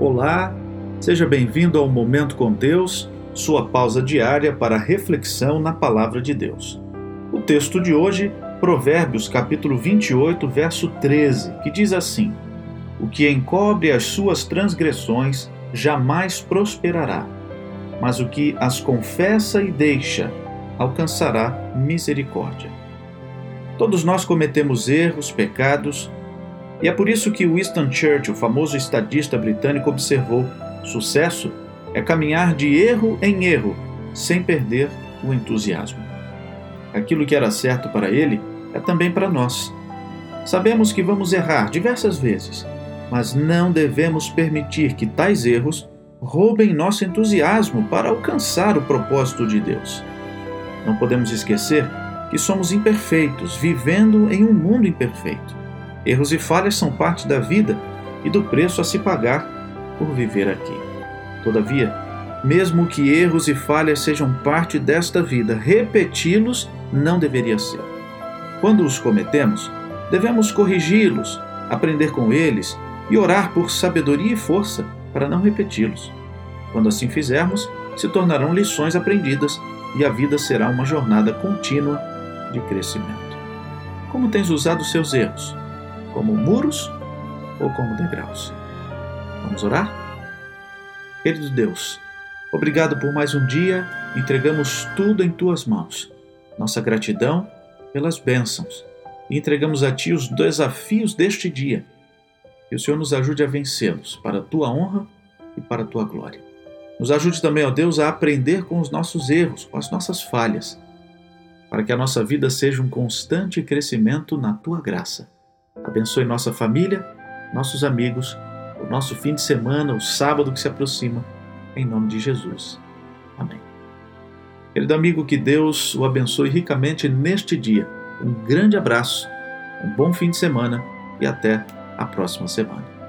Olá, seja bem-vindo ao Momento com Deus, sua pausa diária para reflexão na Palavra de Deus. O texto de hoje, Provérbios capítulo 28, verso 13, que diz assim: O que encobre as suas transgressões jamais prosperará, mas o que as confessa e deixa alcançará misericórdia. Todos nós cometemos erros, pecados, e é por isso que Winston Churchill, o famoso estadista britânico, observou: sucesso é caminhar de erro em erro, sem perder o entusiasmo. Aquilo que era certo para ele é também para nós. Sabemos que vamos errar diversas vezes, mas não devemos permitir que tais erros roubem nosso entusiasmo para alcançar o propósito de Deus. Não podemos esquecer que somos imperfeitos, vivendo em um mundo imperfeito. Erros e falhas são parte da vida e do preço a se pagar por viver aqui. Todavia, mesmo que erros e falhas sejam parte desta vida, repeti-los não deveria ser. Quando os cometemos, devemos corrigi-los, aprender com eles e orar por sabedoria e força para não repeti-los. Quando assim fizermos, se tornarão lições aprendidas e a vida será uma jornada contínua de crescimento. Como tens usado seus erros? Como muros ou como degraus. Vamos orar? Querido Deus, obrigado por mais um dia, entregamos tudo em tuas mãos. Nossa gratidão pelas bênçãos e entregamos a Ti os desafios deste dia. Que o Senhor nos ajude a vencê-los para a Tua honra e para a Tua glória. Nos ajude também, ó Deus, a aprender com os nossos erros, com as nossas falhas, para que a nossa vida seja um constante crescimento na Tua graça Abençoe nossa família, nossos amigos, o nosso fim de semana, o sábado que se aproxima, em nome de Jesus. Amém. Querido amigo, que Deus o abençoe ricamente neste dia. Um grande abraço, um bom fim de semana e até a próxima semana.